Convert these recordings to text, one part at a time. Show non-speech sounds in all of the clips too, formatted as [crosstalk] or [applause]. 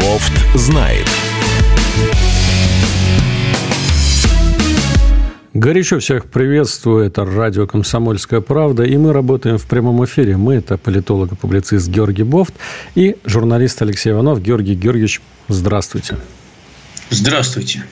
Бофт знает. Горячо всех приветствую. Это радио «Комсомольская правда». И мы работаем в прямом эфире. Мы – это политолог и публицист Георгий Бофт и журналист Алексей Иванов. Георгий Георгиевич, здравствуйте. Здравствуйте.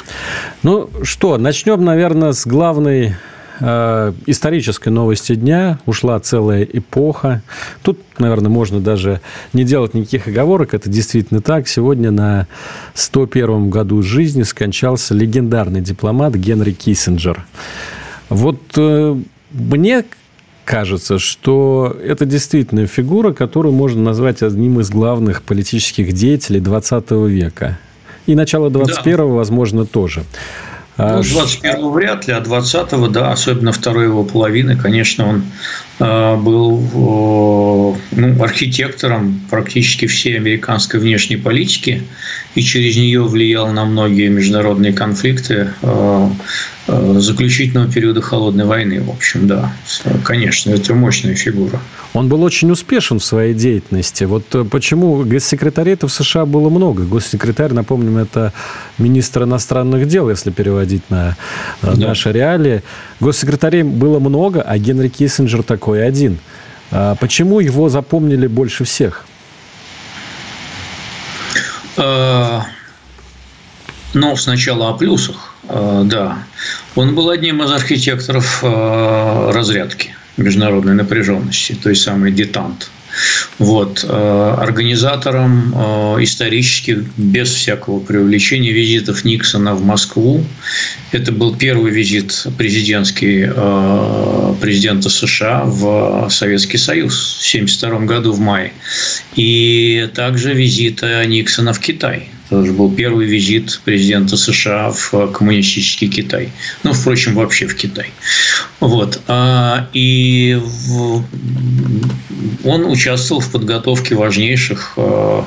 Ну что, начнем, наверное, с главной э, исторической новости дня. Ушла целая эпоха. Тут, наверное, можно даже не делать никаких оговорок. Это действительно так. Сегодня на 101-м году жизни скончался легендарный дипломат Генри Киссинджер. Вот э, мне кажется, что это действительно фигура, которую можно назвать одним из главных политических деятелей 20 века. И начало 21-го, да. возможно, тоже. Ну, 21-го вряд ли, а 20-го, да, особенно второй его половины, конечно, он был э, ну, архитектором практически всей американской внешней политики и через нее влиял на многие международные конфликты э, заключительного периода холодной войны, в общем, да, конечно, это мощная фигура. Он был очень успешен в своей деятельности. Вот почему госсекретарей в США было много. Госсекретарь, напомним, это министр иностранных дел, если переводить на да. наши реалии. Госсекретарей было много, а Генри Киссинджер такой один. Почему его запомнили больше всех? Ну, сначала о плюсах, да. Он был одним из архитекторов разрядки международной напряженности, той самой детант. Вот. Э, организатором э, исторически, без всякого преувеличения, визитов Никсона в Москву. Это был первый визит президентский э, президента США в Советский Союз в 1972 году в мае. И также визита Никсона в Китай это же был первый визит президента США в коммунистический Китай. Ну, впрочем, вообще в Китай. Вот. А, и он участвовал в подготовке важнейших а,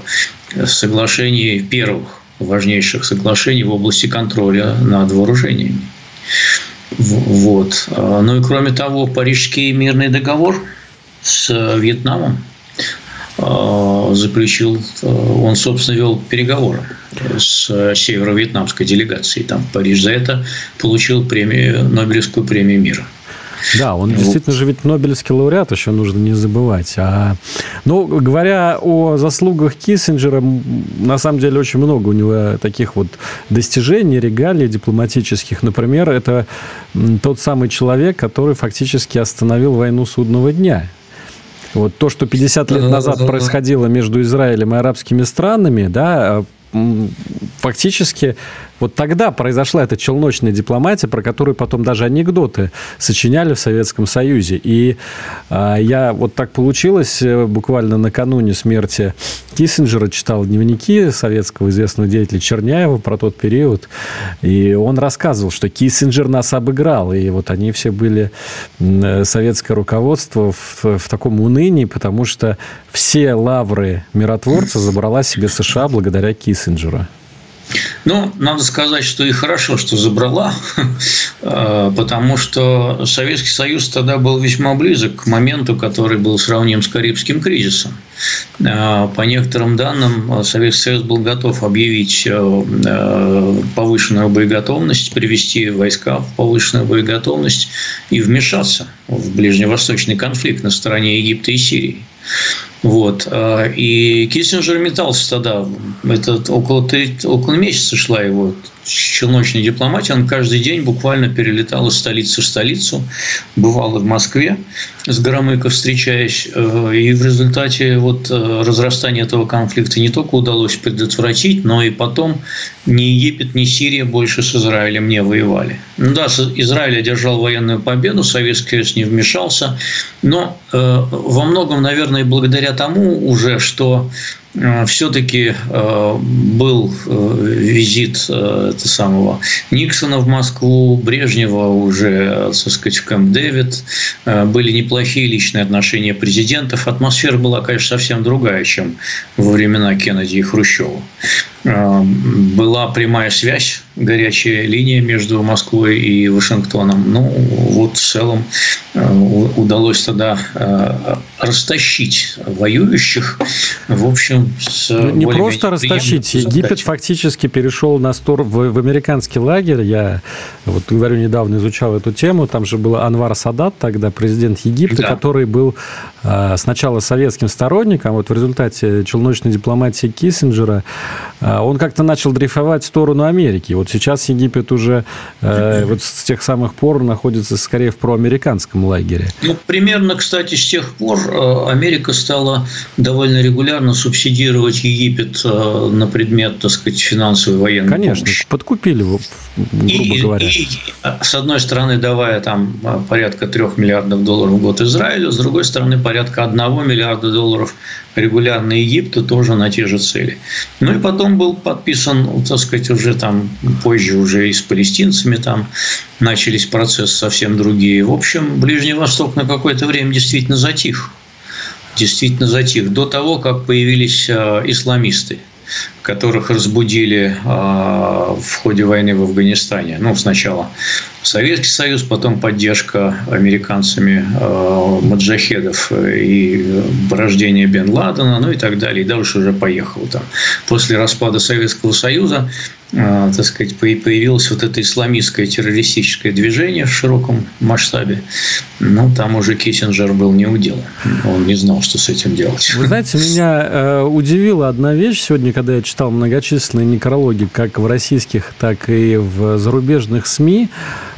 соглашений, первых важнейших соглашений в области контроля над вооружениями. Вот. А, ну и кроме того, Парижский мирный договор с Вьетнамом Э, заключил, э, он, собственно, вел переговоры с северо-вьетнамской делегацией там, в Париж. За это получил премию, Нобелевскую премию мира. Да, он действительно же ведь Нобелевский лауреат, еще нужно не забывать. А, ну, говоря о заслугах Киссинджера, на самом деле очень много у него таких вот достижений, регалий дипломатических. Например, это тот самый человек, который фактически остановил войну судного дня. Вот то, что 50 лет назад происходило между Израилем и арабскими странами, да, фактически вот тогда произошла эта челночная дипломатия, про которую потом даже анекдоты сочиняли в Советском Союзе. И э, я вот так получилось, э, буквально накануне смерти Киссинджера читал дневники советского известного деятеля Черняева про тот период. И он рассказывал, что Киссинджер нас обыграл. И вот они все были, э, советское руководство, в, в таком унынии, потому что все лавры миротворца забрала себе США благодаря Киссинджеру. Ну, надо сказать, что и хорошо, что забрала, [laughs] э, потому что Советский Союз тогда был весьма близок к моменту, который был сравним с Карибским кризисом. Э, по некоторым данным, Советский Союз был готов объявить э, повышенную боеготовность, привести войска в повышенную боеготовность и вмешаться в ближневосточный конфликт на стороне Египта и Сирии. Вот. И Киссинджер метался тогда. Это около, около месяца шла его челночной дипломатии. Он каждый день буквально перелетал из столицы в столицу, бывал в Москве с Громыко встречаясь. Э, и в результате вот э, разрастания этого конфликта не только удалось предотвратить, но и потом ни Египет, ни Сирия больше с Израилем не воевали. Ну да, Израиль одержал военную победу, Советский Союз не вмешался, но э, во многом, наверное, благодаря тому уже, что все-таки э, был э, визит это самого Никсона в Москву, Брежнева уже, так сказать, в Кэмп Дэвид, были неплохие личные отношения президентов. Атмосфера была, конечно, совсем другая, чем во времена Кеннеди и Хрущева. была прямая связь, горячая линия между Москвой и Вашингтоном. Ну, вот в целом удалось тогда растащить воюющих, в общем, с ну, Не просто растащить. Египет фактически перешел на сторону в, в американский лагерь. Я вот говорю, недавно изучал эту тему. Там же был Анвар Садат, тогда президент Египта, да. который был э, сначала советским сторонником, вот в результате челночной дипломатии Киссинджера э, он как-то начал дрейфовать в сторону Америки. Вот сейчас Египет уже э, вот с тех самых пор находится скорее в проамериканском лагере. Ну, примерно, кстати, с тех пор э, Америка стала довольно регулярно субсидировать Египет э, на предмет, так сказать, финансовой военной Конечно, помощи. подкупили его, грубо и, говоря. И, с одной стороны, давая там порядка трех миллиардов долларов в год Израилю, с другой стороны, порядка одного миллиарда долларов регулярно Египту тоже на те же цели. Ну и потом был подписан, так сказать, уже там позже уже и с палестинцами там начались процессы совсем другие. В общем, Ближний Восток на какое-то время действительно затих. Действительно затих. До того, как появились а, исламисты – которых разбудили а, в ходе войны в Афганистане. Ну, сначала Советский Союз, потом поддержка американцами а, маджахедов и порождение Бен Ладена, ну и так далее. И дальше уже поехал там. После распада Советского Союза а, так сказать, появилось вот это исламистское террористическое движение в широком масштабе. Ну, там уже Киссинджер был не удел. Он не знал, что с этим делать. Вы знаете, меня э, удивила одна вещь сегодня, когда я читал многочисленные некрологи как в российских, так и в зарубежных СМИ.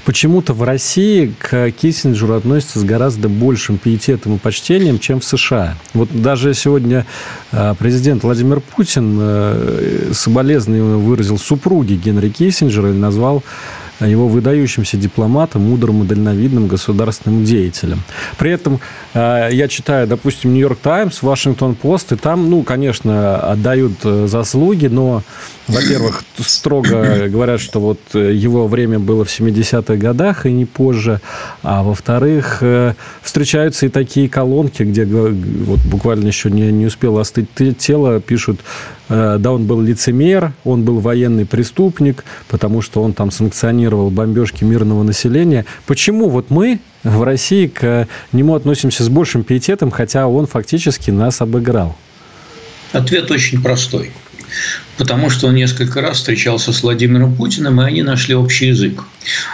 Почему-то в России к Киссинджеру относятся с гораздо большим пиететом и почтением, чем в США. Вот даже сегодня э, президент Владимир Путин э, соболезнования выразил супруге Генри Киссинджера и назвал его выдающимся дипломатом, мудрым и дальновидным государственным деятелем. При этом э, я читаю, допустим, Нью-Йорк Таймс, Вашингтон Пост, и там, ну, конечно, отдают э, заслуги, но, во-первых, строго говорят, что вот э, его время было в 70-х годах и не позже, а во-вторых, встречаются и такие колонки, где вот буквально еще не, не успело остыть тело, пишут да, он был лицемер, он был военный преступник, потому что он там санкционировал бомбежки мирного населения. Почему вот мы в России к нему относимся с большим пиететом, хотя он фактически нас обыграл? Ответ очень простой потому что он несколько раз встречался с Владимиром Путиным, и они нашли общий язык.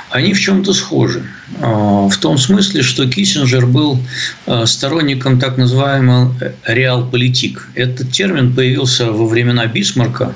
Они в чем-то схожи. А, в том смысле, что Киссинджер был а, сторонником так называемого реал-политик. Этот термин появился во времена Бисмарка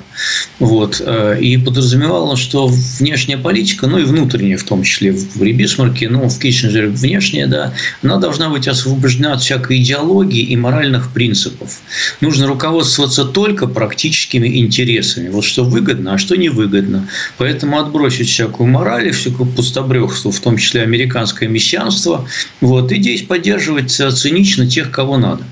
вот, а, и подразумевал, что внешняя политика, ну и внутренняя в том числе в Бисмарке, ну в Киссинджере внешняя, да, она должна быть освобождена от всякой идеологии и моральных принципов. Нужно руководствоваться только практическими интересами. Вот что выгодно, а что невыгодно. Поэтому отбросить всякую мораль всякую пустобрехство, в том числе американское мессианство, вот, и здесь поддерживать цинично тех, кого надо.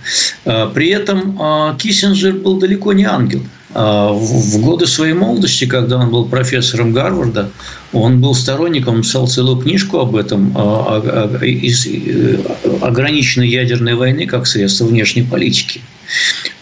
А, при этом а, Киссинджер был далеко не ангел. А, в годы своей молодости, когда он был профессором Гарварда, он был сторонником, написал целую книжку об этом, из э, ограниченной ядерной войны как средство внешней политики.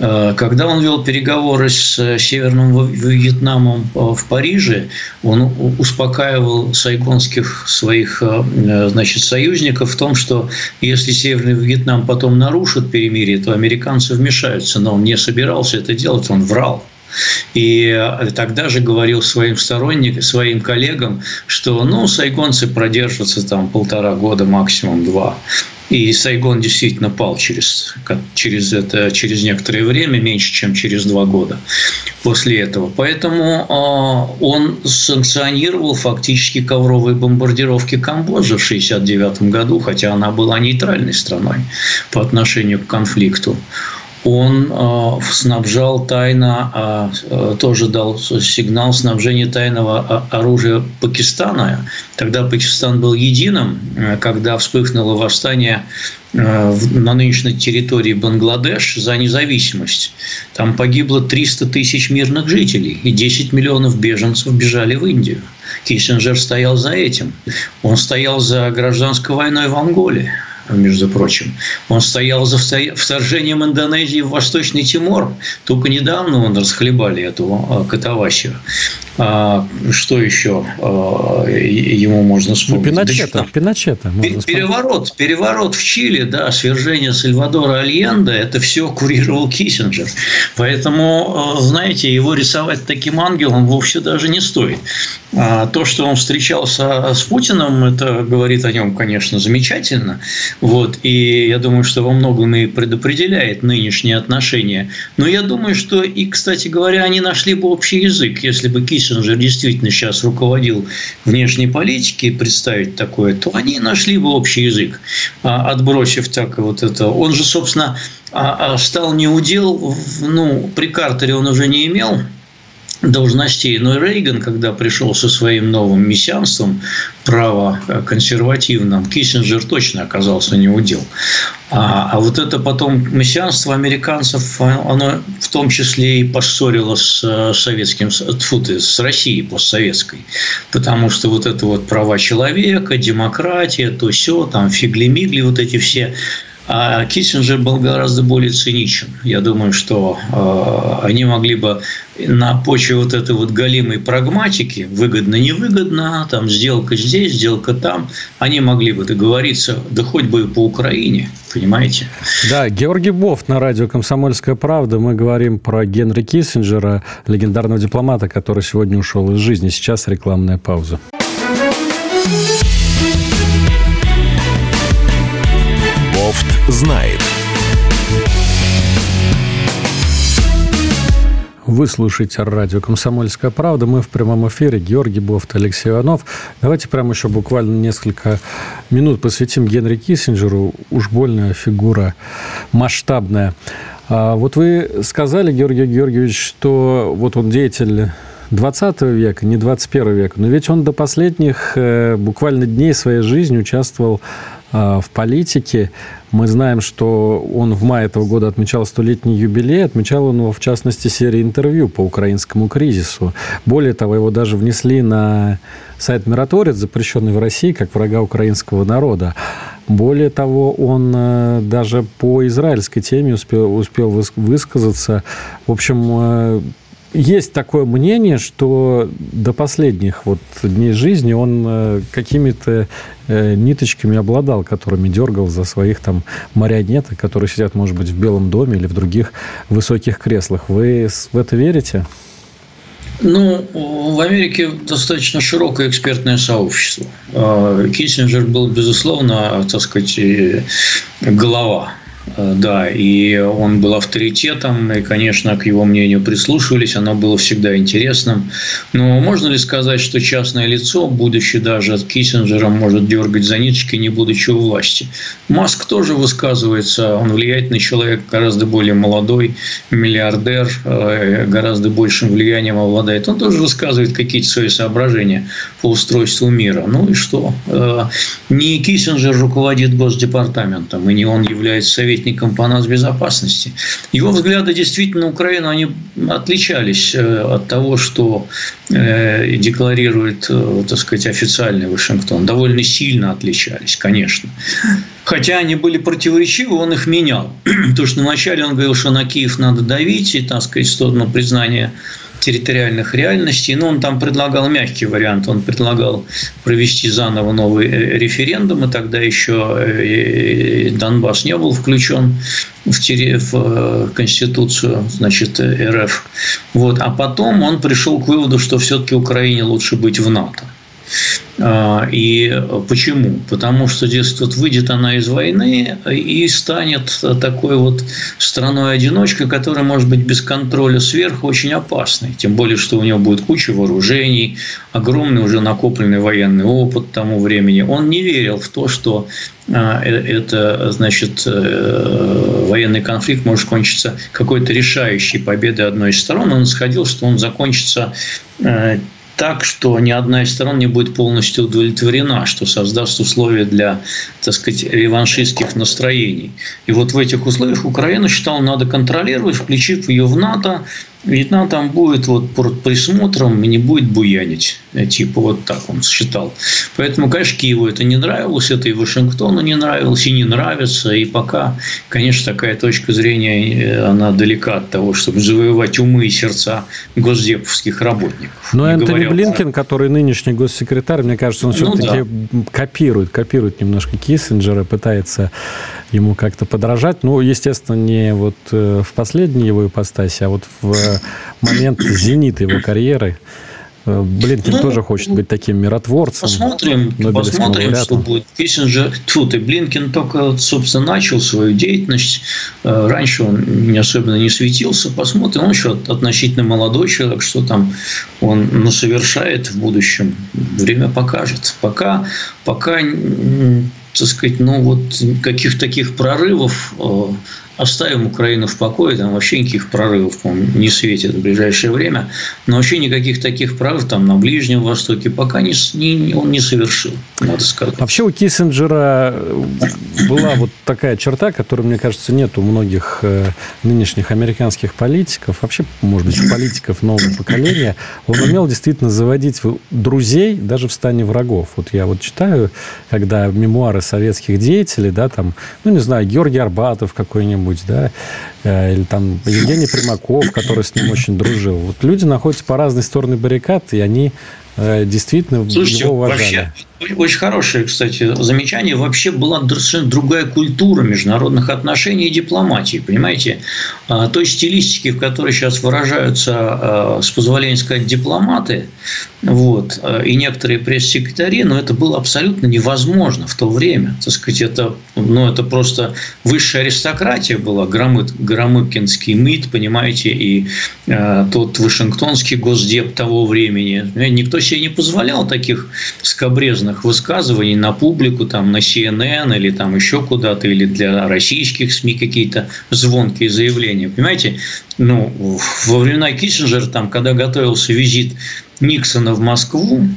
Э, когда он вел переговоры с э, Северным Вьетнамом э, в Париже, он успокаивал сайгонских своих значит, союзников в том, что если Северный Вьетнам потом нарушит перемирие, то американцы вмешаются. Но он не собирался это делать, он врал. И тогда же говорил своим сторонникам, своим коллегам, что ну, сайгонцы продержатся там полтора года, максимум два. И Сайгон действительно пал через, через, это, через некоторое время, меньше, чем через два года после этого. Поэтому а, он санкционировал фактически ковровые бомбардировки Камбоджи в 1969 году, хотя она была нейтральной страной по отношению к конфликту он э, снабжал тайно, э, тоже дал сигнал снабжения тайного оружия Пакистана. Тогда Пакистан был единым, э, когда вспыхнуло восстание на нынешней территории Бангладеш за независимость. Там погибло 300 тысяч мирных жителей, и 10 миллионов беженцев бежали в Индию. Киссинджер стоял за этим. Он стоял за гражданской войной в Анголе между прочим. Он стоял за вторжением Индонезии в Восточный Тимор. Только недавно он расхлебали эту катавасию. А, что еще а, ему можно вспомнить? Ну, Пиночета, да, Пиночета переворот, переворот в Чили, да, свержение Сальвадора Альенда, это все курировал Киссинджер. Поэтому, а, знаете, его рисовать таким ангелом вовсе даже не стоит. А то, что он встречался с Путиным, это говорит о нем, конечно, замечательно. Вот. И я думаю, что во многом и предопределяет нынешние отношения. Но я думаю, что и, кстати говоря, они нашли бы общий язык, если бы Киссинджер действительно сейчас руководил внешней политикой, представить такое, то они нашли бы общий язык, а, отбросив так вот это. Он же, собственно, а, стал неудел, ну, при Картере он уже не имел должностей. Но Рейган, когда пришел со своим новым мессианством, право консервативным, Киссинджер точно оказался не удел. А, а вот это потом мессианство американцев, оно в том числе и поссорило с советским, тьфу ты, с Россией постсоветской. Потому что вот это вот права человека, демократия, то все, там фигли-мигли, вот эти все а Киссинджер был гораздо более циничен. Я думаю, что э, они могли бы на почве вот этой вот галимой прагматики, выгодно-невыгодно, там сделка здесь, сделка там, они могли бы договориться, да хоть бы и по Украине, понимаете? Да, Георгий Бофт на радио «Комсомольская правда». Мы говорим про Генри Киссинджера, легендарного дипломата, который сегодня ушел из жизни. Сейчас рекламная пауза. Знает. Вы слушаете радио «Комсомольская правда». Мы в прямом эфире. Георгий Бофт, Алексей Иванов. Давайте прямо еще буквально несколько минут посвятим Генри Киссинджеру. Уж больная фигура, масштабная. А вот вы сказали, Георгий Георгиевич, что вот он деятель 20 века, не 21 века. Но ведь он до последних э, буквально дней своей жизни участвовал в политике. Мы знаем, что он в мае этого года отмечал столетний юбилей. Отмечал он его, в частности, серии интервью по украинскому кризису. Более того, его даже внесли на сайт «Мираторец», запрещенный в России, как врага украинского народа. Более того, он э, даже по израильской теме успел, успел высказаться. В общем, есть такое мнение, что до последних вот дней жизни он э, какими-то э, ниточками обладал, которыми дергал за своих там марионеток, которые сидят, может быть, в Белом доме или в других высоких креслах. Вы в это верите? Ну, в Америке достаточно широкое экспертное сообщество. А, Киссинджер был, безусловно, так сказать, голова Э, да, и он был авторитетом, и, конечно, к его мнению прислушивались, оно было всегда интересным. Но можно ли сказать, что частное лицо, будучи даже от Киссинджера, может дергать за ниточки, не будучи у власти? Маск тоже высказывается, он влиятельный человек, гораздо более молодой, миллиардер, э, гораздо большим влиянием обладает. Он тоже высказывает какие-то свои соображения по устройству мира. Ну и что? Э, не Киссинджер руководит Госдепартаментом, и не он является советником по нацбезопасности. Его взгляды действительно на Украину, они отличались э, от того, что э, декларирует, э, так сказать, официальный Вашингтон. Довольно сильно отличались, конечно. Хотя они были противоречивы, он их менял. [clears throat] Потому что вначале он говорил, что на Киев надо давить, и, так сказать, в сторону признания территориальных реальностей. Но он там предлагал мягкий вариант. Он предлагал провести заново новый э, референдум, и тогда еще э, Донбасс не был включен в, в э, Конституцию значит, РФ. Вот. А потом он пришел к выводу, что все-таки Украине лучше быть в НАТО. А, и почему? Потому что, дескать, выйдет она из войны и станет такой вот страной-одиночкой, которая может быть без контроля сверху очень опасной. Тем более, что у него будет куча вооружений, огромный уже накопленный военный опыт тому времени. Он не верил в то, что а, э, это, значит, э, военный конфликт может кончиться какой-то решающей победой одной из сторон. Он сходил, что он закончится э, так, что ни одна из сторон не будет полностью удовлетворена, что создаст условия для, так сказать, реваншистских настроений. И вот в этих условиях Украину считал, надо контролировать, включив ее в НАТО, Вьетнам там будет вот под присмотром и не будет буянить. Э, типа вот так он считал. Поэтому, конечно, Киеву это не нравилось, это и Вашингтону не нравилось, и не нравится. И пока, конечно, такая точка зрения, э, она далека от того, чтобы завоевать умы и сердца госдеповских работников. Но ну, Энтони Блинкен, про... который нынешний госсекретарь, мне кажется, он ну, все-таки да. копирует, копирует немножко Киссинджера, пытается ему как-то подражать. Ну, естественно, не вот э, в последней его ипостаси, а вот в момент [coughs] зенита его карьеры. Э, Блинкин ну, тоже хочет быть таким миротворцем. Посмотрим, посмотрим что будет. Киссинджер, тут и Блинкин только, собственно, начал свою деятельность. Э, раньше он не особенно не светился. Посмотрим. Он еще относительно молодой человек, что там он ну, совершает в будущем. Время покажет. Пока, пока так сказать, ну вот каких таких прорывов э, оставим Украину в покое, там вообще никаких прорывов, не светит в ближайшее время, но вообще никаких таких прорывов там на Ближнем Востоке пока не, не, он не совершил, надо сказать. Вообще у Киссинджера была вот такая черта, которой, мне кажется, нет у многих э, нынешних американских политиков, вообще, может быть, политиков нового поколения. Он умел действительно заводить друзей даже в стане врагов. Вот я вот читаю, когда мемуары советских деятелей, да, там, ну, не знаю, Георгий Арбатов какой-нибудь, какой-нибудь, да, э, или там Евгений Примаков, который с ним очень дружил. Вот люди находятся по разные стороны баррикад, и они э, действительно Слушайте, его уважали. Вообще, очень хорошее, кстати, замечание. Вообще была совершенно другая культура международных отношений и дипломатии, понимаете? А, той стилистики, в которой сейчас выражаются, а, с позволения сказать, дипломаты, вот, а, и некоторые пресс-секретари, но это было абсолютно невозможно в то время. Так сказать, это, ну, это просто высшая аристократия была, Громык, Громыкинский МИД, понимаете, и тот Вашингтонский госдеп того времени. Никто себе не позволял таких скобрезных разных высказываний на публику, там, на CNN или там еще куда-то, или для российских СМИ какие-то звонкие заявления. Понимаете, ну, во времена Киссинджера, там, когда готовился визит Никсона в Москву,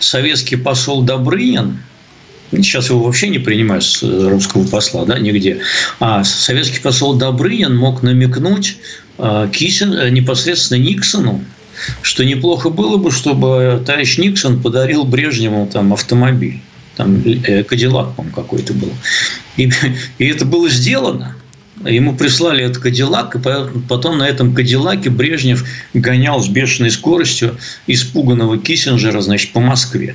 советский посол Добрынин, сейчас его вообще не принимают с русского посла, да, нигде, а советский посол Добрынин мог намекнуть а, Киссин, э, непосредственно Никсону, что неплохо было бы, чтобы товарищ Никсон подарил Брежневу там автомобиль. Там э, Кадиллак, по какой-то был. И, и это было сделано. Ему прислали этот Кадиллак, и потом на этом Кадиллаке Брежнев гонял с бешеной скоростью испуганного Киссинджера, значит, по Москве.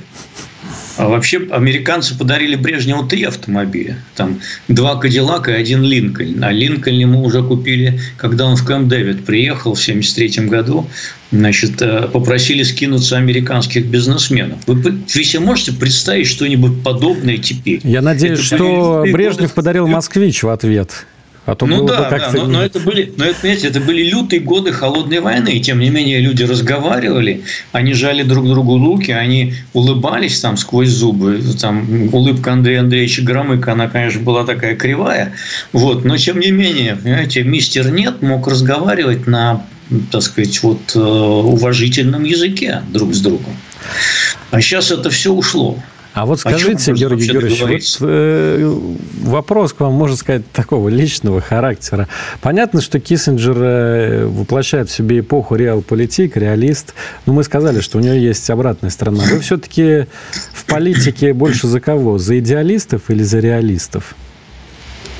А вообще американцы подарили Брежневу три автомобиля. Там два Кадиллака и один Линкольн. А Линкольн ему уже купили, когда он в Кэмп Дэвид приехал в 1973 году. Значит, э, попросили скинуться американских бизнесменов. Вы, вы себе можете представить что-нибудь подобное теперь? Я надеюсь, Это, что Брежнев подарил «Москвич» в ответ. А то ну да, да но, но это были, но это, понимаете, это были лютые годы холодной войны, и тем не менее люди разговаривали, они жали друг другу руки, они улыбались там сквозь зубы, там улыбка Андрея Андреевича Громыка, она, конечно, была такая кривая, вот, но тем не менее, понимаете, мистер Нет мог разговаривать на, так сказать, вот э, уважительном языке друг с другом. А сейчас это все ушло. А вот скажите, Георгий Георгиевич, вот, э, вопрос к вам, можно сказать, такого личного характера. Понятно, что Киссинджер э, воплощает в себе эпоху реал-политик, реалист. Но мы сказали, что у него есть обратная сторона. Вы все-таки в политике больше за кого? За идеалистов или за реалистов?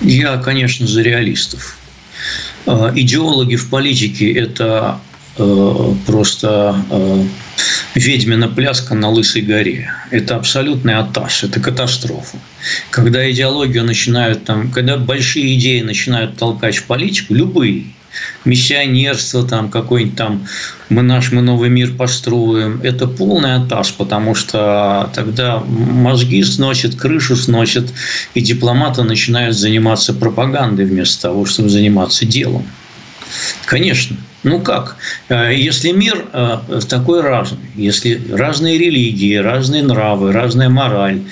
Я, конечно, за реалистов. Э, идеологи в политике – это Э, просто ведьмина пляска на Лысой горе. Это абсолютный аташ, это катастрофа. Когда идеологию начинают там, когда большие идеи начинают толкать в политику, любые, миссионерство, там какой-нибудь там мы наш мы новый мир построим, это полный атас, потому что тогда мозги сносят, крышу сносят, и дипломаты начинают заниматься пропагандой вместо того, чтобы заниматься делом. Конечно. Ну как? Э, если мир э, такой разный, если разные религии, разные нравы, разная мораль,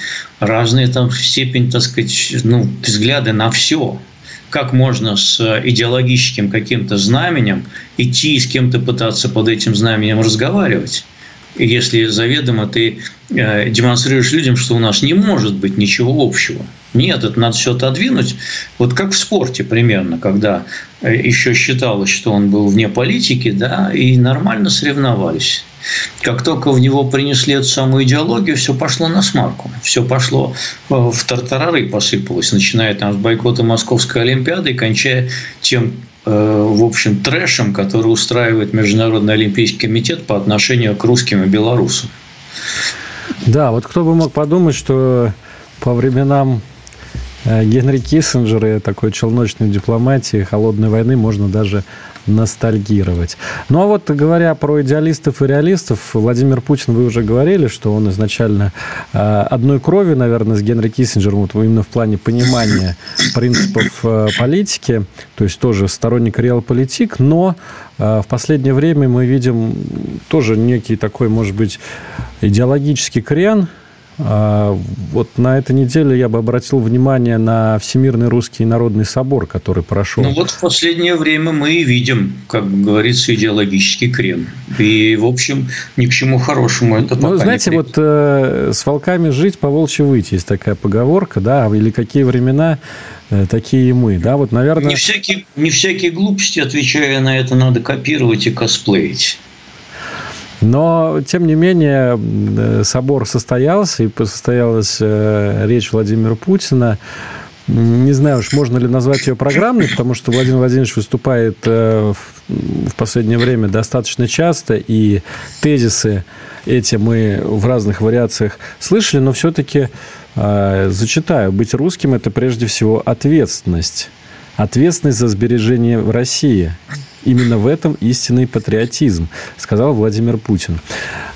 разная там степень, так сказать, ну, взгляды на все, как можно с идеологическим каким-то знаменем идти и с кем-то пытаться под этим знаменем разговаривать? Если заведомо ты э, демонстрируешь людям, что у нас не может быть ничего общего. Нет, это надо все отодвинуть. Вот как в спорте примерно, когда э, еще считалось, что он был вне политики, да, и нормально соревновались. Как только в него принесли эту самую идеологию, все пошло на смарку. Все пошло э, в тартарары посыпалось, начиная там с бойкота Московской Олимпиады и кончая тем, в общем, трэшем, который устраивает Международный Олимпийский комитет по отношению к русским и белорусам. Да, вот кто бы мог подумать, что по временам э, Генри Киссинджера и такой челночной дипломатии, холодной войны можно даже ностальгировать. Ну, а вот говоря про идеалистов и реалистов, Владимир Путин, вы уже говорили, что он изначально э, одной крови, наверное, с Генри Киссинджером, вот именно в плане понимания принципов э, политики, то есть тоже сторонник реал-политик, но э, в последнее время мы видим тоже некий такой, может быть, идеологический крен, вот на этой неделе я бы обратил внимание на Всемирный русский народный собор, который прошел. Ну вот в последнее время мы и видим, как говорится, идеологический крем. И, в общем, ни к чему хорошему это пока Ну, знаете, не вот э, с волками жить, по волчьи выйти, есть такая поговорка, да, или какие времена, э, такие и мы, да, вот, наверное... Не всякие, не всякие глупости, отвечая на это, надо копировать и косплеить. Но, тем не менее, э, собор состоялся, и состоялась э, речь Владимира Путина. Не знаю уж, можно ли назвать ее программной, потому что Владимир Владимирович выступает э, в последнее время достаточно часто, и тезисы эти мы в разных вариациях слышали, но все-таки зачитаю. Быть русским – это прежде всего ответственность. Ответственность за сбережение в России – Именно в этом истинный патриотизм, сказал Владимир Путин.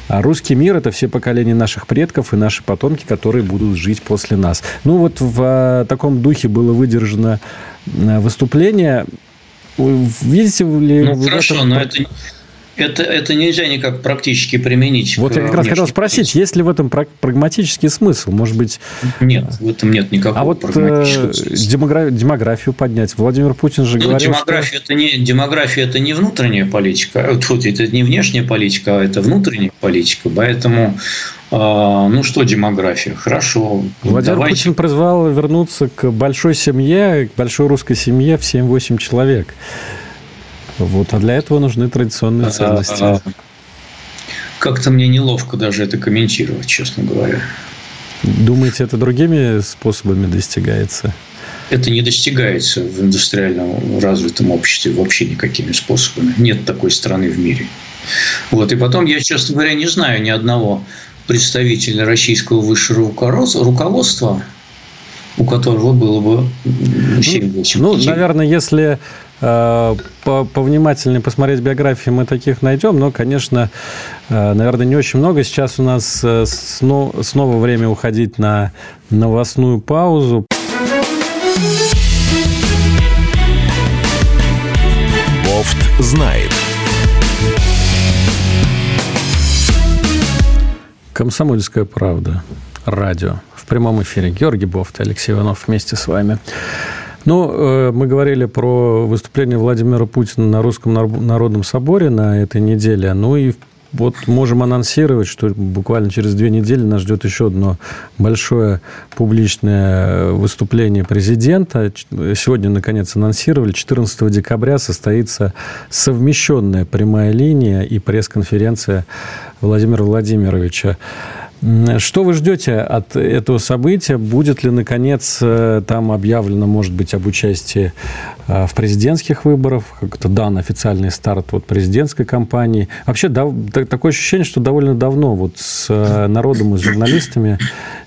А русский мир – это все поколения наших предков и наши потомки, которые будут жить после нас. Ну вот в а, таком духе было выдержано а, выступление. Видите ли... Ну, хорошо, этом... но это это, это нельзя никак практически применить. Вот я как раз хотел спросить, есть ли в этом прагматический смысл? Может быть... Нет, в этом нет никакого а вот прагматического э, смысла. демографию поднять. Владимир Путин же ну, говорил, демография, что... это не, демография – это не внутренняя политика, а вот, это не внешняя политика, а это внутренняя политика. Поэтому а, ну что демография? Хорошо. Владимир давайте. Путин призвал вернуться к большой семье, к большой русской семье в 7-8 человек. Вот, а для этого нужны традиционные а, ценности. А, как-то мне неловко даже это комментировать, честно говоря. Думаете, это другими способами достигается? Это не достигается в индустриально развитом обществе вообще никакими способами. Нет такой страны в мире. Вот. И потом, я, честно говоря, не знаю ни одного представителя российского высшего руководства, у которого было бы 7-8 Ну, наверное, если повнимательнее посмотреть биографии, мы таких найдем, но, конечно, э, наверное, не очень много. Сейчас у нас э, снова время уходить на новостную паузу. Бофт знает. Комсомольская правда. Радио прямом эфире. Георгий Бофт, Алексей Иванов вместе с вами. Ну, э, мы говорили про выступление Владимира Путина на Русском народном соборе на этой неделе. Ну и вот можем анонсировать, что буквально через две недели нас ждет еще одно большое публичное выступление президента. Сегодня, наконец, анонсировали. 14 декабря состоится совмещенная прямая линия и пресс-конференция Владимира Владимировича. Что вы ждете от этого события? Будет ли, наконец, э, там объявлено, может быть, об участии э, в президентских выборах? Как-то дан официальный старт вот президентской кампании. Вообще, да, такое ощущение, что довольно давно вот с э, народом и с журналистами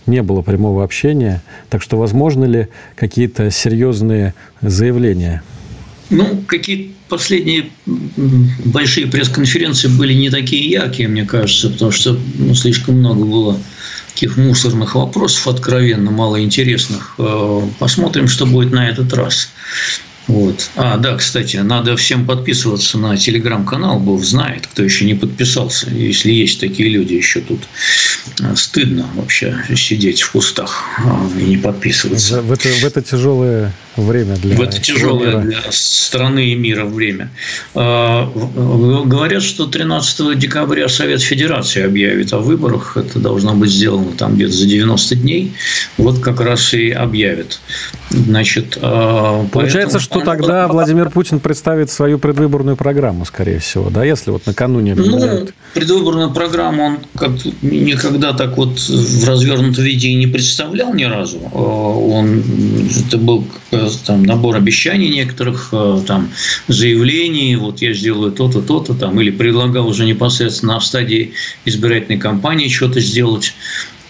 не было прямого общения. Так что, возможно ли какие-то серьезные заявления? Ну, какие последние большие пресс-конференции были не такие яркие, мне кажется, потому что ну, слишком много было таких мусорных вопросов, откровенно малоинтересных. Э, посмотрим, что будет на этот раз. Вот. А, да, кстати, надо всем подписываться на телеграм-канал, Бог знает, кто еще не подписался. Если есть такие люди еще тут, э, стыдно вообще сидеть в кустах э, и не подписываться. В это, в это тяжелое время для В это тяжелое мира. для страны и мира время. А, говорят, что 13 декабря Совет Федерации объявит о выборах. Это должно быть сделано там где-то за 90 дней. Вот как раз и объявит. Значит, а, Получается, что тогда Владимир Путин представит свою предвыборную программу, скорее всего, да, если вот накануне Ну, предвыборную программу он как никогда так вот в развернутом виде и не представлял ни разу. А, он, это был там, набор обещаний некоторых, а, там, заявлений, вот я сделаю то-то, то-то, там, или предлагал уже непосредственно в стадии избирательной кампании что-то сделать.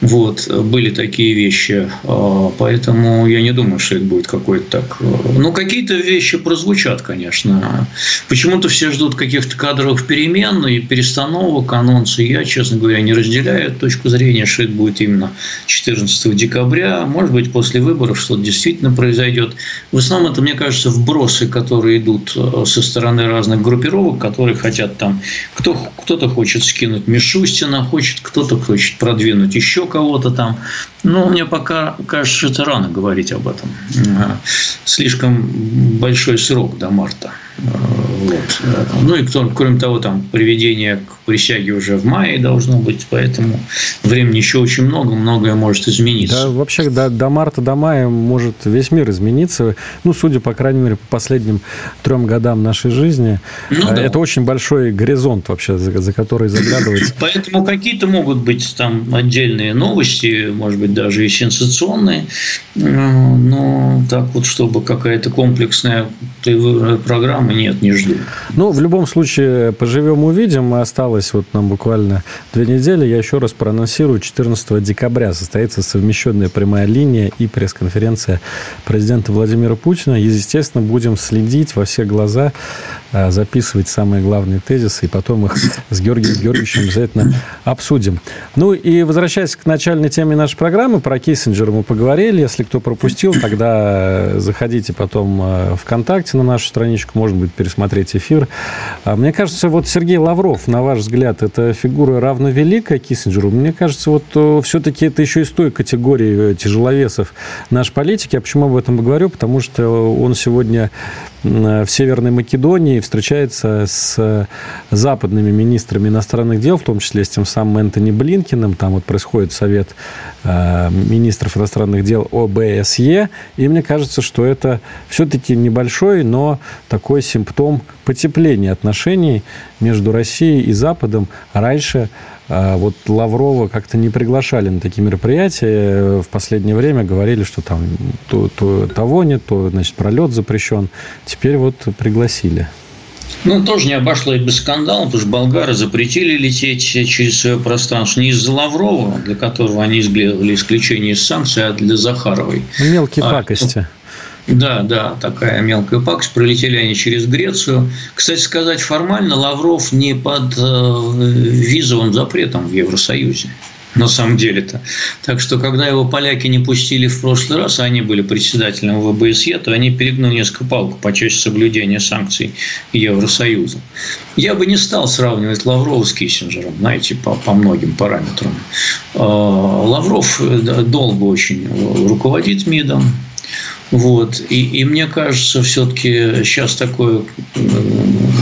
Вот, были такие вещи. А, поэтому я не думаю, что это будет какой-то так... Э, ну, какие-то вещи прозвучат, конечно. Почему-то все ждут каких-то кадровых перемен и перестановок, анонсов. Я, честно говоря, не разделяю точку зрения, что это будет именно 14 декабря. Может быть, после выборов что-то действительно произойдет. В основном это, мне кажется, вбросы, которые идут э, со стороны разных группировок, которые хотят там... Кто, кто-то хочет скинуть Мишустина, хочет, кто-то хочет продвинуть еще кого-то там. Но мне пока кажется, это рано говорить об этом. Слишком большой срок до марта. Вот. Ну и кроме того, там приведение к присяге уже в мае должно быть, поэтому времени еще очень много, многое может измениться. Да, вообще до, до марта, до мая может весь мир измениться. Ну, судя, по крайней мере, по последним трем годам нашей жизни. Ну, да. Это очень большой горизонт вообще, за, за который заглядывать. [clears throat] Поэтому какие-то могут быть там отдельные новости, может быть, даже и сенсационные, но так вот, чтобы какая-то комплексная программа, нет, не жду. Ну, в любом случае, поживем, увидим. Осталось вот нам буквально две недели. Я еще раз проанонсирую. 14 декабря состоится совмещенная прямая линия и пресс-конференция президента Владимира Путина. И, естественно, будем следить во все глаза, записывать самые главные тезисы, и потом их с Георгием Георгиевичем обязательно обсудим. Ну и возвращаясь к начальной теме нашей программы, про Киссинджера мы поговорили. Если кто пропустил, тогда заходите потом а, ВКонтакте на нашу страничку, может быть, пересмотреть эфир. А мне кажется, вот Сергей Лавров, на ваш взгляд, это фигура равновеликая Киссинджеру? Мне кажется, вот э, все-таки это еще из той категории э, тяжеловесов нашей политики. Я почему об этом говорю? Потому что он сегодня в Северной Македонии встречается с западными министрами иностранных дел, в том числе с тем самым Энтони Блинкиным. Там вот происходит совет э, министров иностранных дел ОБСЕ. И мне кажется, что это все-таки небольшой, но такой симптом потепления отношений между Россией и Западом. Раньше а вот Лаврова как-то не приглашали на такие мероприятия. В последнее время говорили, что там то, то того нет, то, значит, пролет запрещен. Теперь вот пригласили. Ну, тоже не обошло и без скандала, потому что болгары запретили лететь через свое пространство не из-за Лаврова, для которого они сделали исключение из санкций, а для Захаровой. Мелкие а, пакости. Да, да, такая мелкая пакость. Пролетели они через Грецию. Кстати сказать, формально Лавров не под э, визовым запретом в Евросоюзе на самом деле-то. Так что, когда его поляки не пустили в прошлый раз, а они были председателем ВБСЕ, то они перегнули несколько палку по части соблюдения санкций Евросоюза. Я бы не стал сравнивать Лаврова с Киссинджером, знаете, по, по многим параметрам. А, Лавров э, долго очень руководит МИДом, вот. И, и мне кажется, все-таки сейчас такое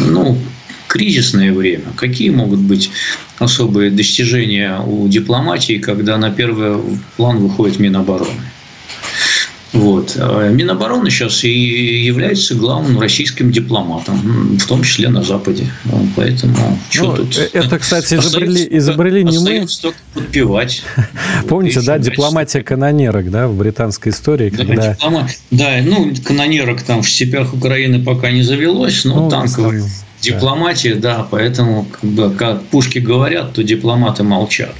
ну, кризисное время. Какие могут быть особые достижения у дипломатии, когда на первый план выходит Минобороны? Вот. А Минобороны сейчас и является главным российским дипломатом, в том числе на Западе. Поэтому что ну, тут? Это, кстати, изобрели, изобрели не мы. только подпевать. [laughs] Помните, да, дипломатия канонерок, да, в британской истории, да, когда... Диплома... Да, ну, канонерок там в степях Украины пока не завелось, но ну, танковые дипломатия, да, поэтому, как, бы, как пушки говорят, то дипломаты молчат.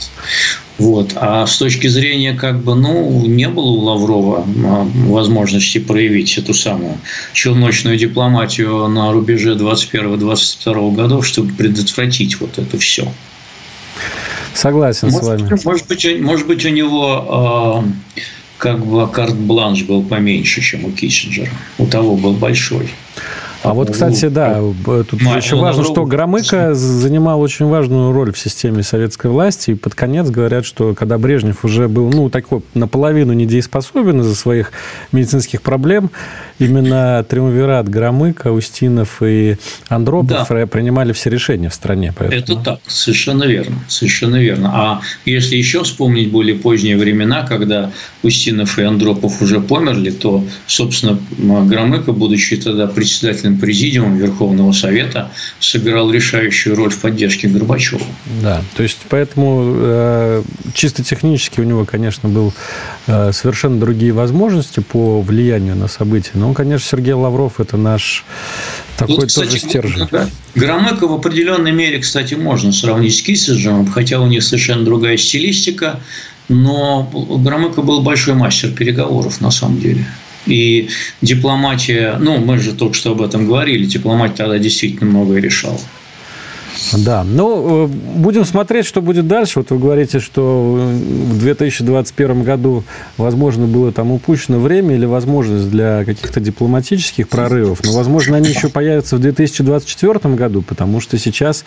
Вот. А с точки зрения, как бы, ну, не было у Лаврова а, возможности проявить эту самую челночную дипломатию на рубеже 21-22 годов, чтобы предотвратить вот это все. Согласен может, с вами. Может быть, может быть, у него э, как бы карт-бланш был поменьше, чем у Киссинджера. У того был большой. А вот, кстати, да, тут ну, еще важно, что Громыко занимал очень важную роль в системе советской власти, и под конец говорят, что когда Брежнев уже был, ну, такой наполовину недееспособен из-за своих медицинских проблем, именно триумвират Громыко, Устинов и Андропов да. принимали все решения в стране. Поэтому... Это так, совершенно верно, совершенно верно. А если еще вспомнить более поздние времена, когда Устинов и Андропов уже померли, то, собственно, Громыко, будучи тогда председателем президиума Верховного Совета, сыграл решающую роль в поддержке Горбачева. Да, то есть поэтому э, чисто технически у него, конечно, был э, совершенно другие возможности по влиянию на события. Но, конечно, Сергей Лавров – это наш такой вот, кстати, тоже стержень. Да, Громыко в определенной мере, кстати, можно сравнить с Киссинджером, хотя у них совершенно другая стилистика, но Громыко был большой мастер переговоров на самом деле. И дипломатия, ну, мы же только что об этом говорили, дипломатия тогда действительно многое решала. Да, ну, э, будем смотреть, что будет дальше. Вот вы говорите, что в 2021 году, возможно, было там упущено время или возможность для каких-то дипломатических прорывов, но, возможно, они еще появятся в 2024 году, потому что сейчас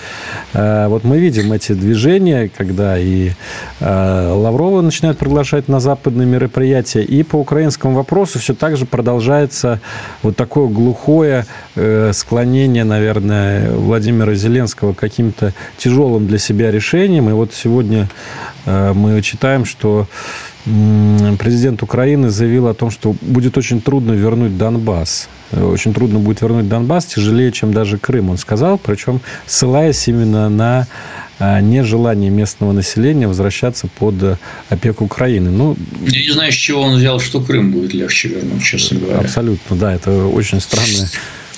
э, вот мы видим эти движения, когда и э, Лаврова начинают приглашать на западные мероприятия, и по украинскому вопросу все так же продолжается вот такое глухое склонение, наверное, Владимира Зеленского к каким-то тяжелым для себя решением. И вот сегодня э, мы читаем, что президент Украины заявил о том, что будет очень трудно вернуть Донбасс. Очень трудно будет вернуть Донбасс, тяжелее, чем даже Крым, он сказал, причем ссылаясь именно на э, нежелание местного населения возвращаться под опеку Украины. Ну, Я не знаю, с чего он взял, что Крым будет легче вернуть, честно говоря. Абсолютно, да, это очень странно.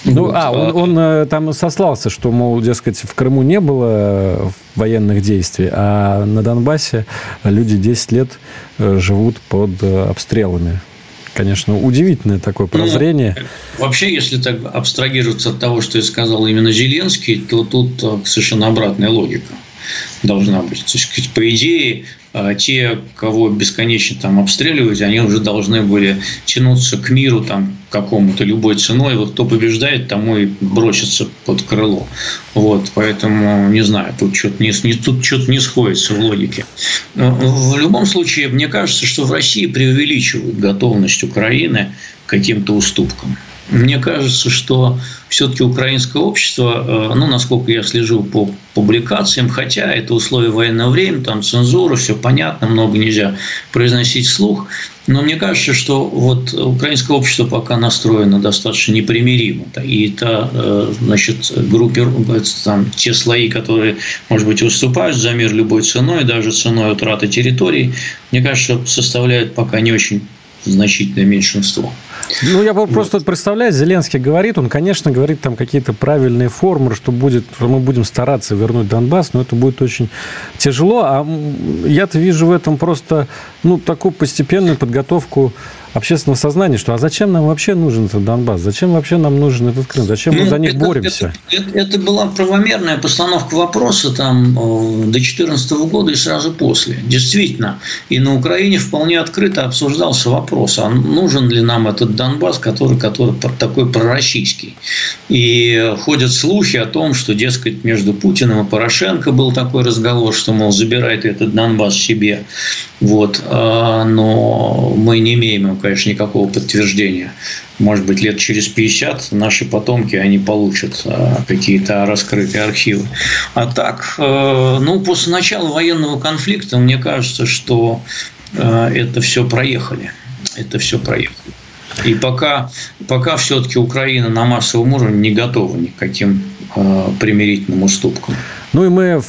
Ну, а, он, он э, там сослался, что, мол, дескать, в Крыму не было э, военных действий, а на Донбассе люди 10 лет э, живут под обстрелами. Конечно, удивительное такое ну, прозрение. Ну, вообще, если так абстрагироваться от того, что я сказал именно Зеленский, то тут совершенно обратная логика должна быть. То есть, по идее, а, те, кого бесконечно там обстреливают, они уже должны были тянуться к миру там какому-то любой ценой. Вот кто побеждает, тому и бросится под крыло. Вот, поэтому не знаю, тут что-то не, не, тут что-то не сходится в логике. В любом случае, мне кажется, что в России преувеличивают готовность Украины к каким-то уступкам. Мне кажется, что все-таки украинское общество, э, ну, насколько я слежу по публикациям, хотя это условия военного времени, там цензура, все понятно, много нельзя произносить вслух, но мне кажется, что вот украинское общество пока настроено достаточно непримиримо. И это, значит, группе, там, те слои, которые, может быть, выступают за мир любой ценой, даже ценой утраты территорий, мне кажется, составляют пока не очень значительное меньшинство. Ну, я просто вот. представляю, Зеленский говорит, он, конечно, говорит там какие-то правильные формы, что будет, что мы будем стараться вернуть Донбасс, но это будет очень тяжело. А я-то вижу в этом просто, ну, такую постепенную подготовку общественного сознания, что а зачем нам вообще нужен этот Донбасс? Зачем вообще нам нужен этот Крым? Зачем мы за них это, боремся? Это, это, это была правомерная постановка вопроса там до 2014 года и сразу после. Действительно. И на Украине вполне открыто обсуждался вопрос, а нужен ли нам этот Донбасс, который, который такой пророссийский. И ходят слухи о том, что, дескать, между Путиным и Порошенко был такой разговор, что, мол, забирает этот Донбасс себе. Вот. А, но мы не имеем, конечно, никакого подтверждения. Может быть, лет через 50 наши потомки, они получат а, какие-то раскрытые архивы. А так, э, ну, после начала военного конфликта, мне кажется, что э, это все проехали. Это все проехали. И пока, пока все-таки Украина на массовом уровне не готова ни к каким э, примирительным уступкам. Ну и мы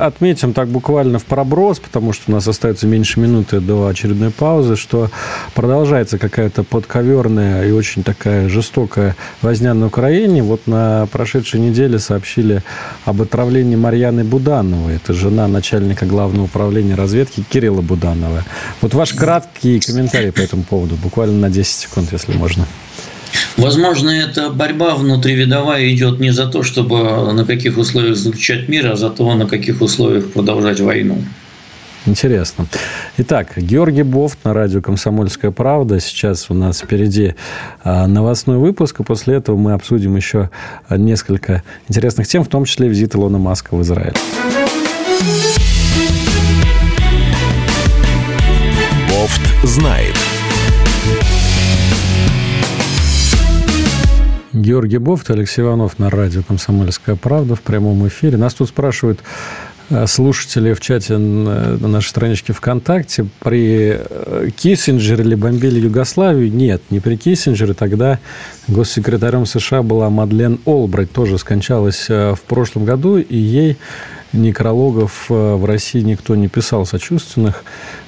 отметим так буквально в проброс, потому что у нас остается меньше минуты до очередной паузы, что продолжается какая-то подковерная и очень такая жестокая возня на Украине. Вот на прошедшей неделе сообщили об отравлении Марьяны Будановой. Это жена начальника главного управления разведки Кирилла Буданова. Вот ваш краткий комментарий по этому поводу, буквально на 10 секунд, если можно. Возможно, эта борьба внутривидовая идет не за то, чтобы на каких условиях заключать мир, а за то, на каких условиях продолжать войну. Интересно. Итак, Георгий Бофт на радио «Комсомольская правда». Сейчас у нас впереди а, новостной выпуск, и после этого мы обсудим еще несколько интересных тем, в том числе визит Илона Маска в Израиль. Бофт знает. Георгий Бофт, Алексей Иванов на радио «Комсомольская правда» в прямом эфире. Нас тут спрашивают, Э, слушатели в чате на нашей страничке ВКонтакте, при э, Киссинджере или бомбили Югославию? Нет, не при Киссинджере. Тогда госсекретарем США была Мадлен Олбрайт, тоже скончалась э, в прошлом году, и ей некрологов в России никто не писал сочувственных.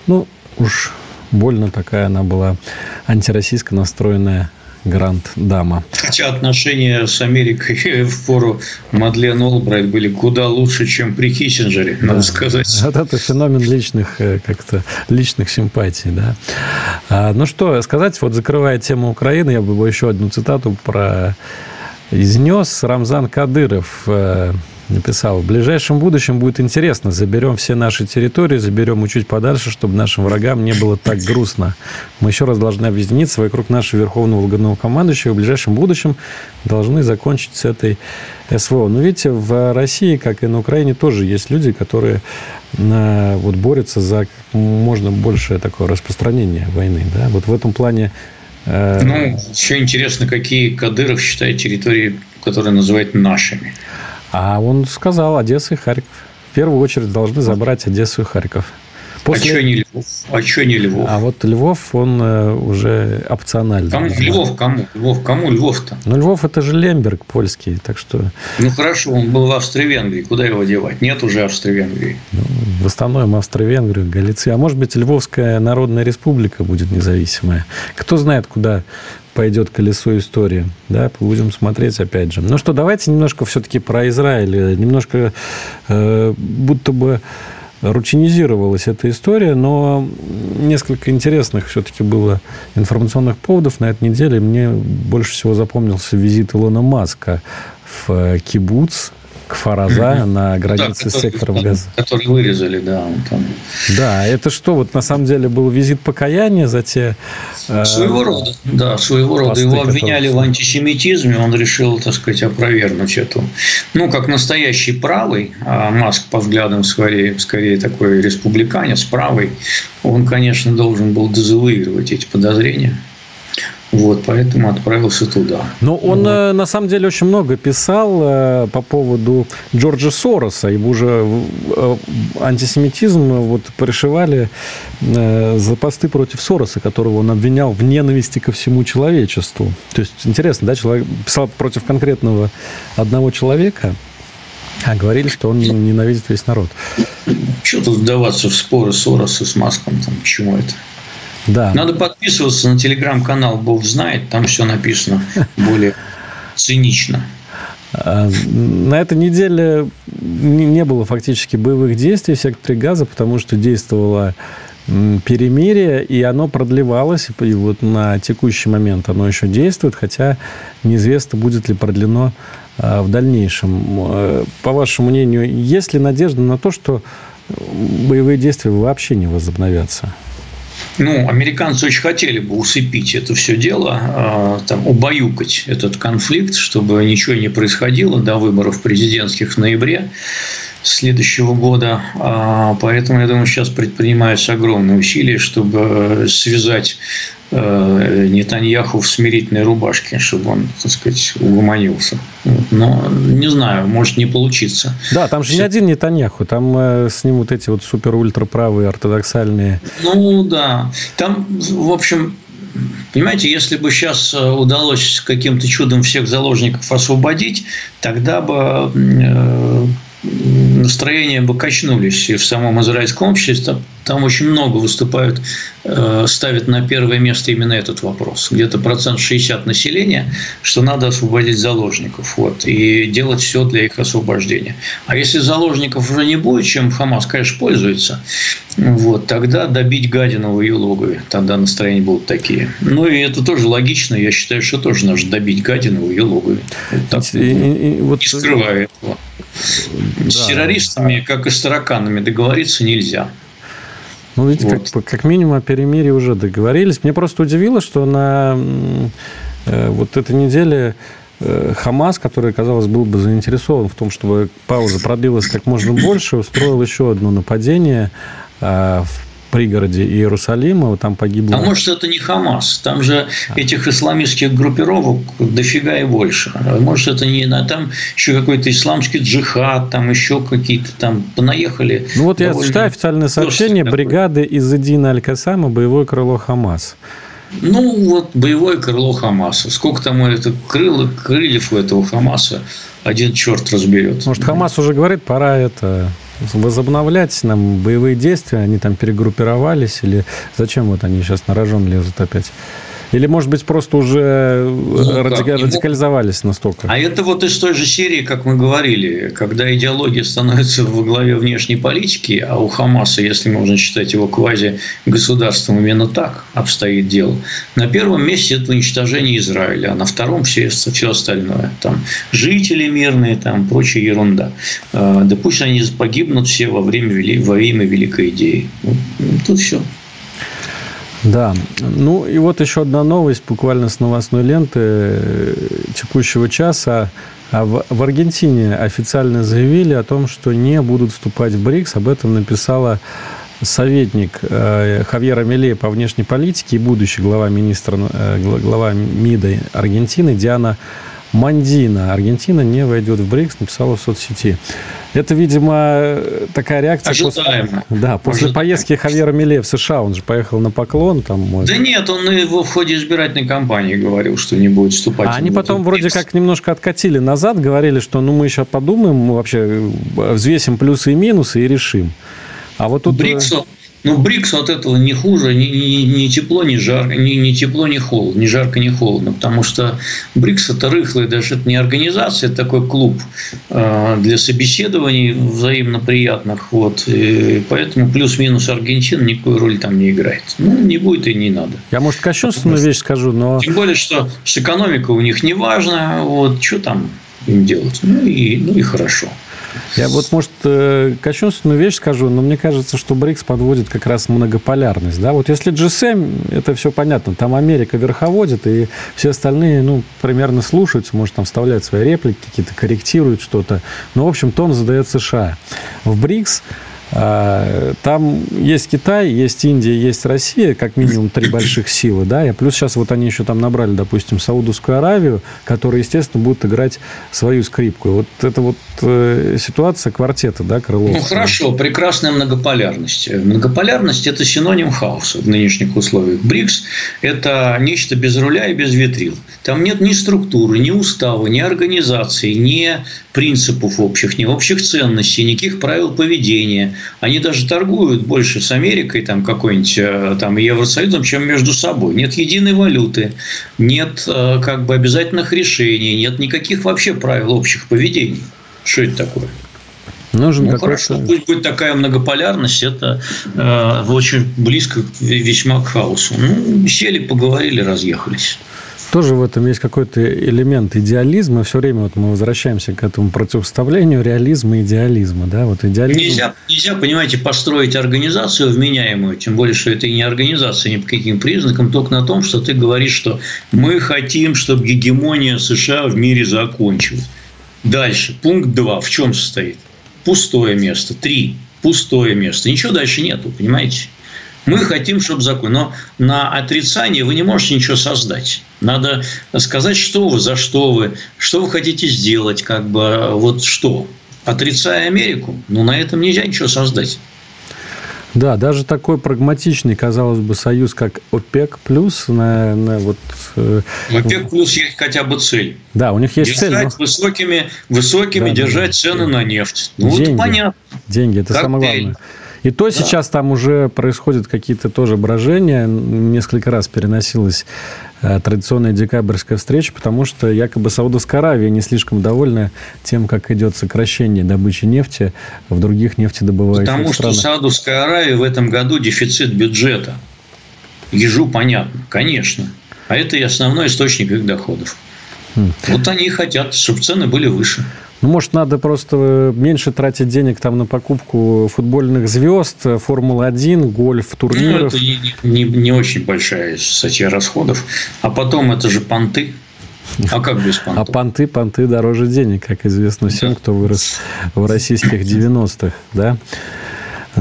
Ну, уж больно такая она была антироссийско настроенная гранд-дама. Хотя отношения с Америкой [laughs] в пору Мадлен Олбрайт были куда лучше, чем при Киссинджере, надо сказать. Вот это феномен личных э, как-то личных симпатий, да. А, ну что сказать, вот закрывая тему Украины, я бы еще одну цитату про изнес Рамзан Кадыров э, написал, в ближайшем будущем будет интересно, заберем все наши территории, заберем чуть подальше, чтобы нашим врагам не было так грустно. Мы еще раз должны объединиться вокруг нашего верховного главнокомандующего, в ближайшем будущем должны закончить с этой СВО. Но видите, в России, как и на Украине, тоже есть люди, которые э, вот борются за можно большее такое распространение войны. Да? Вот в этом плане э, ну, еще интересно, какие Кадыров считает территории, которые называют нашими. А он сказал Одесса и Харьков. В первую очередь должны забрать Одессу и Харьков. После... А что не Львов? А что не Львов? А вот Львов, он э, уже опциональный. Кому? Львов кому? Львов кому Львов-то? Ну, Львов это же Лемберг польский, так что... Ну, хорошо, он был в Австро-Венгрии. Куда его девать? Нет уже Австро-Венгрии. Ну, восстановим Австро-Венгрию, Галиции. А может быть, Львовская Народная Республика будет независимая. Кто знает, куда пойдет колесо истории. Да, будем смотреть опять же. Ну что, давайте немножко все-таки про Израиль. Немножко э, будто бы рутинизировалась эта история, но несколько интересных все-таки было информационных поводов на этой неделе. Мне больше всего запомнился визит Илона Маска в Кибуц, к Фараза на границе да, с сектором Газа. Который вырезали, да. Там. Да, это что, вот на самом деле был визит покаяния за те... Э, своего рода, да, своего рода. Его обвиняли в антисемитизме, он решил, так сказать, опровергнуть эту. Ну, как настоящий правый, а Маск по взглядам скорее, скорее такой республиканец, правый, он, конечно, должен был дезавуировать эти подозрения. Вот, поэтому отправился туда. Но он вот. Э, на самом деле очень много писал э, по поводу Джорджа Сороса. Его уже э, антисемитизм вот пришивали за посты против Сороса, которого он обвинял в ненависти ко всему человечеству. То есть интересно, да, человек писал против конкретного одного человека, а говорили, что он ненавидит весь народ. Что тут вдаваться в споры Сороса с Маском? Там, почему это? Да. Надо подписываться на телеграм-канал Бог знает, там все написано более цинично. А, на этой неделе не было фактически боевых действий в секторе газа, потому что действовало перемирие, и оно продлевалось, и вот на текущий момент оно еще действует, хотя неизвестно, будет ли продлено а, в дальнейшем. Э, по вашему мнению, есть ли надежда на то, что боевые действия вообще не возобновятся? Ну, американцы очень хотели бы усыпить это все дело, а, там, убаюкать этот конфликт, чтобы ничего не происходило до выборов президентских в ноябре следующего года. А, поэтому, я думаю, сейчас предпринимаются огромные усилия, чтобы связать э, Нетаньяху в смирительной рубашке, чтобы он, так сказать, угомонился. Но не знаю, может не получиться. Да, там же Все... не один Нетаньяху, там э, с ним вот эти вот супер-ультраправые ортодоксальные. Ну да, там, в общем, Понимаете, если бы сейчас э, удалось каким-то чудом всех заложников освободить, тогда бы настроения бы качнулись и в самом израильском обществе. Там, очень много выступают, э, ставят на первое место именно этот вопрос. Где-то процент 60 населения, что надо освободить заложников вот, и делать все для их освобождения. А если заложников уже не будет, чем Хамас, конечно, пользуется, вот, тогда добить гадину в ее логове. Тогда настроения будут такие. Ну, и это тоже логично. Я считаю, что тоже нужно добить гадину в ее логове. Вот так, и, и, и, вот... Не скрывая этого. Да, с террористами, как и с тараканами, договориться нельзя. Ну, видите, вот. как, как минимум о перемирии уже договорились. Мне просто удивило, что на э, вот этой неделе э, Хамас, который, казалось, был бы заинтересован в том, чтобы пауза продлилась как можно больше, устроил еще одно нападение э, в пригороде Иерусалима, там погибло... А может, это не Хамас? Там же этих исламистских группировок дофига и больше. Может, это не... Там еще какой-то исламский джихад, там еще какие-то там понаехали. Ну, вот я читаю официальное сообщение бригады из Идина Аль-Касама «Боевое крыло Хамас». Ну, вот боевое крыло Хамаса. Сколько там это крыло, крыльев у этого Хамаса, один черт разберет. Может, Хамас уже говорит, пора это возобновлять нам боевые действия, они там перегруппировались, или зачем вот они сейчас на рожон лезут опять? Или, может быть, просто уже ну, радика- радикализовались настолько? А это вот из той же серии, как мы говорили, когда идеология становится во главе внешней политики, а у Хамаса, если можно считать его квази-государством, именно так обстоит дело. На первом месте это уничтожение Израиля, а на втором все, все остальное. Там жители мирные, там прочая ерунда. А, да пусть они погибнут все во время во имя великой идеи. Ну, тут все. Да. Ну и вот еще одна новость буквально с новостной ленты э, текущего часа. А в, Аргентине официально заявили о том, что не будут вступать в БРИКС. Об этом написала советник э, Хавьера Милея по внешней политике и будущий глава, министра, э, глава МИДа Аргентины Диана Мандина. Аргентина не войдет в БРИКС, написала в соцсети. Это, видимо, такая реакция Ожидаемо. после, да, после Ожидаемо. поездки Хавьера Миле в США. Он же поехал на поклон. Там, может... Да нет, он его в ходе избирательной кампании говорил, что не будет вступать. А они потом вроде как немножко откатили назад, говорили, что ну мы еще подумаем, мы вообще взвесим плюсы и минусы и решим. А вот тут... БРИКСу, ну, БРИКС от этого не хуже, ни, ни, ни тепло, ни жарко, ни, ни тепло, ни холодно, ни жарко, ни холодно, потому что БРИКС это рыхлый, даже это не организация, это такой клуб э, для собеседований взаимно приятных, вот, и поэтому плюс-минус Аргентина никакой роли там не играет. Ну, не будет и не надо. Я, может, кощунственную вещь скажу, но... Тем более, что с экономикой у них не важно, вот, что там им делать, ну и, ну и хорошо. Я вот, может, э, кощунственную вещь скажу, но мне кажется, что БРИКС подводит как раз многополярность. Да? Вот если G7, это все понятно, там Америка верховодит, и все остальные, ну, примерно слушаются, может, там вставляют свои реплики, какие-то корректируют что-то. Но, в общем, тон задает США. В БРИКС там есть Китай, есть Индия, есть Россия, как минимум три [coughs] больших силы, да, и плюс сейчас вот они еще там набрали, допустим, Саудовскую Аравию, которая, естественно, будет играть свою скрипку. Вот это вот э, ситуация квартета, да, Крылов. Ну, хорошо, прекрасная многополярность. Многополярность – это синоним хаоса в нынешних условиях. БРИКС – это нечто без руля и без ветрил. Там нет ни структуры, ни устава, ни организации, ни принципов общих, ни общих ценностей, никаких правил поведения. Они даже торгуют больше с Америкой, там, какой-нибудь э, там, Евросоюзом, чем между собой. Нет единой валюты, нет э, как бы обязательных решений, нет никаких вообще правил общих поведений. Что это такое? Нужен ну, хорошо, пусть будет такая многополярность, это э, очень близко весьма к хаосу. Ну, сели, поговорили, разъехались тоже в этом есть какой-то элемент идеализма. Все время вот мы возвращаемся к этому противоставлению реализма и идеализма. Да? Вот идеализм... нельзя, нельзя, понимаете, построить организацию вменяемую, тем более, что это и не организация ни по каким признакам, только на том, что ты говоришь, что мы хотим, чтобы гегемония США в мире закончилась. Дальше, пункт 2 в чем состоит? Пустое место. Три. Пустое место. Ничего дальше нету, понимаете? Мы хотим, чтобы закон. Но на отрицание вы не можете ничего создать. Надо сказать, что вы, за что вы, что вы хотите сделать, как бы вот что. Отрицая Америку, ну на этом нельзя ничего создать. Да, даже такой прагматичный, казалось бы, союз, как ОПЕК плюс, на, на вот. Э, ОПЕК плюс есть хотя бы цель. Да, у них есть держать цель. Но... высокими, высокими да, держать да, цены да. на нефть. Ну деньги, вот понятно. Деньги, это Коктейль. самое главное. И то да. сейчас там уже происходят какие-то тоже брожения. Несколько раз переносилась э, традиционная декабрьская встреча, потому что якобы Саудовская Аравия не слишком довольна тем, как идет сокращение добычи нефти в других нефтедобывающих потому странах. Потому что Саудовская Аравия в этом году дефицит бюджета. Ежу понятно, конечно. А это и основной источник их доходов. Хм. Вот они и хотят, чтобы цены были выше. Ну, может, надо просто меньше тратить денег там на покупку футбольных звезд, Формула-1, гольф, турниров. Ну, это не, не, не очень большая статья расходов. А потом это же понты. А как без понтов? А понты, понты дороже денег, как известно всем, кто вырос в российских 90-х, да?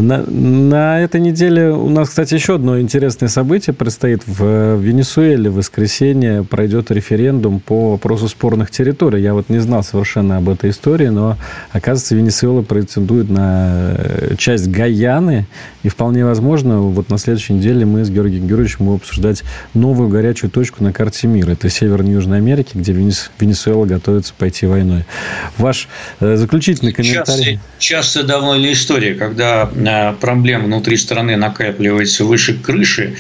На, на этой неделе у нас, кстати, еще одно интересное событие предстоит. В Венесуэле в воскресенье пройдет референдум по вопросу спорных территорий. Я вот не знал совершенно об этой истории, но, оказывается, Венесуэла претендует на э, часть Гаяны. И вполне возможно, вот на следующей неделе мы с Георгием Георгиевичем будем обсуждать новую горячую точку на карте мира. Это Северная Южная Америка, где Венесуэла готовится пойти войной. Ваш э, заключительный комментарий. Часто, часто давно история, когда Э, проблем внутри страны накапливается выше крыши,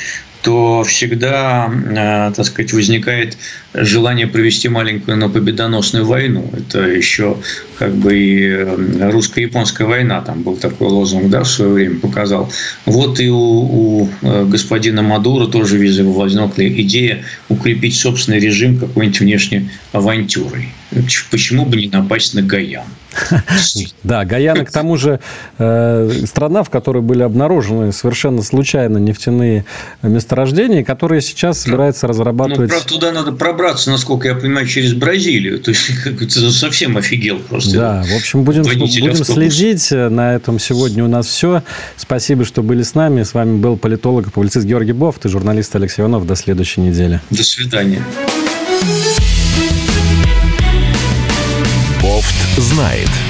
то всегда, э, так сказать, возникает желание провести маленькую, но победоносную войну. Это еще как бы и э, русско-японская война, там был такой лозунг, да, в свое время показал. Вот и у, у господина Мадура тоже возникла идея укрепить собственный режим какой-нибудь внешней авантюрой. Почему бы не напасть на Гаян? [laughs] Да, Гаяна, к тому же, э, страна, в которой были обнаружены совершенно случайно нефтяные месторождения, которые сейчас собирается разрабатывать... Ну, туда надо пробраться, насколько я понимаю, через Бразилию. [laughs] То есть, совсем офигел просто. Да, в общем, будем, будем следить. На этом сегодня у нас все. Спасибо, что были с нами. С вами был политолог и публицист Георгий Бофт и журналист Алексей Иванов. До следующей недели. До свидания. Знает.